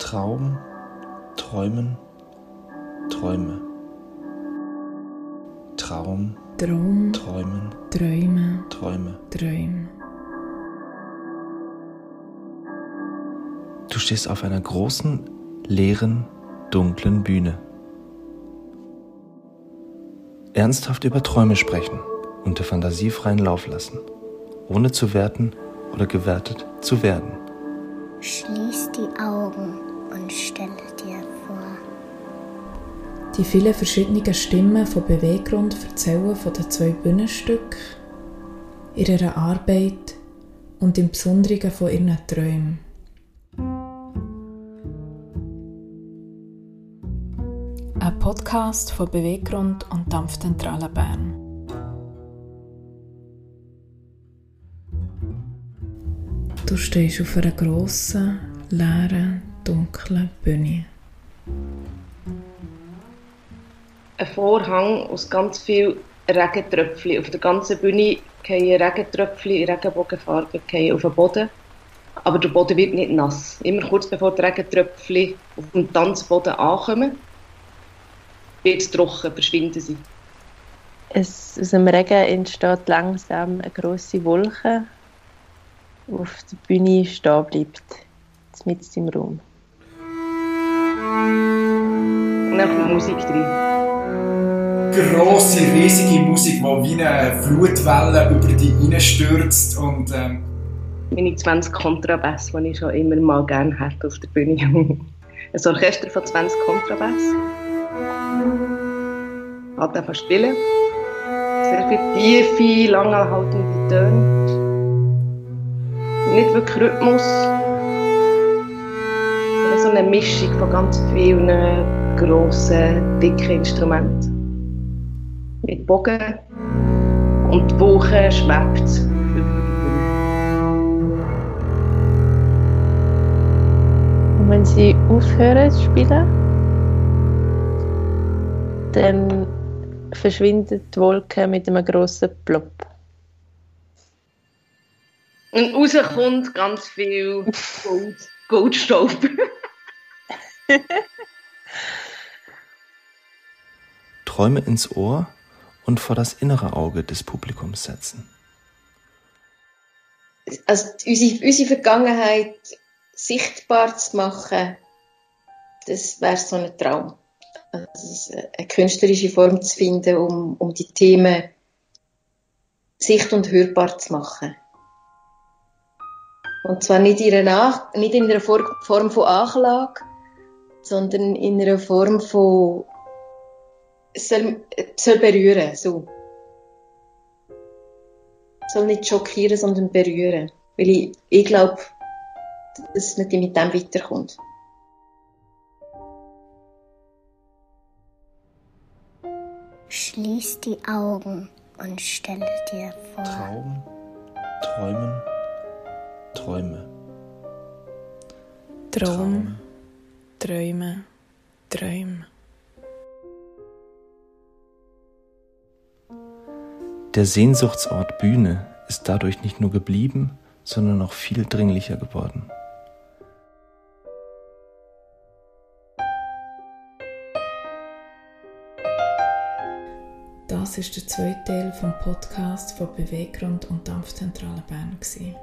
Traum, Träumen, Träume. Traum, Traum, Träumen, Träume, Träume. Träume. Du stehst auf einer großen, leeren, dunklen Bühne. Ernsthaft über Träume sprechen und der Fantasie freien Lauf lassen, ohne zu werten oder gewertet zu werden. Schließ die Augen und stelle dir vor, Die vielen verschiedenen Stimmen von Beweggrund erzählen von den zwei Bühnenstücken, ihrer Arbeit und im Besonderen von ihren Träumen. Ein Podcast von Beweggrund und Dampfzentrale Bern. Du stehst auf einer grossen, leeren, dunklen Bühne. ein Vorhang aus ganz vielen Regentröpfchen. Auf der ganzen Bühne fallen Regentröpfchen in Regenbogenfarbe auf den Boden. Aber der Boden wird nicht nass. Immer kurz bevor die Regentröpfchen auf dem Tanzboden ankommen, wird es trocken, verschwinden sie. Es, aus dem Regen entsteht langsam eine grosse Wolke, die auf der Bühne stehen bleibt, mitten im Raum. Dann kommt Musik drin. grosse, riesige Musik, die wie eine Flutwelle über die reinstürzt und ähm, Meine 20 Kontrabass, die ich schon immer mal gerne hätte auf der Bühne. Ein Orchester von 20 Kontrabass. Hat einfach spielen. Sehr viele tiefe, langanhaltende Töne. Nicht wirklich Rhythmus. So eine Mischung von ganz vielen grossen, dicken Instrumenten. Mit Bogen. Und die Woche schwebt. Und wenn sie aufhören zu spielen, dann verschwindet die Wolke mit einem grossen Plop. Und rauskommt ganz viel Gold, Goldstaub. Träume ins Ohr und vor das innere Auge des Publikums setzen. also unsere, unsere Vergangenheit sichtbar zu machen, das wäre so ein Traum. Also eine künstlerische Form zu finden, um, um die Themen sicht- und hörbar zu machen. Und zwar nicht in einer, nicht in einer For- Form von Anklage, sondern in einer Form von soll, es soll berühren, so. Es soll nicht schockieren, sondern berühren. Weil ich, ich glaube, dass man mit dem weiterkommt. schließ die Augen und stelle dir vor, Traum, Träumen, Träume. Traum, Träume, Träume. Der Sehnsuchtsort Bühne ist dadurch nicht nur geblieben, sondern auch viel dringlicher geworden. Das ist der zweite Teil vom Podcast von Beweggrund und Dampfzentrale Bern. gewesen.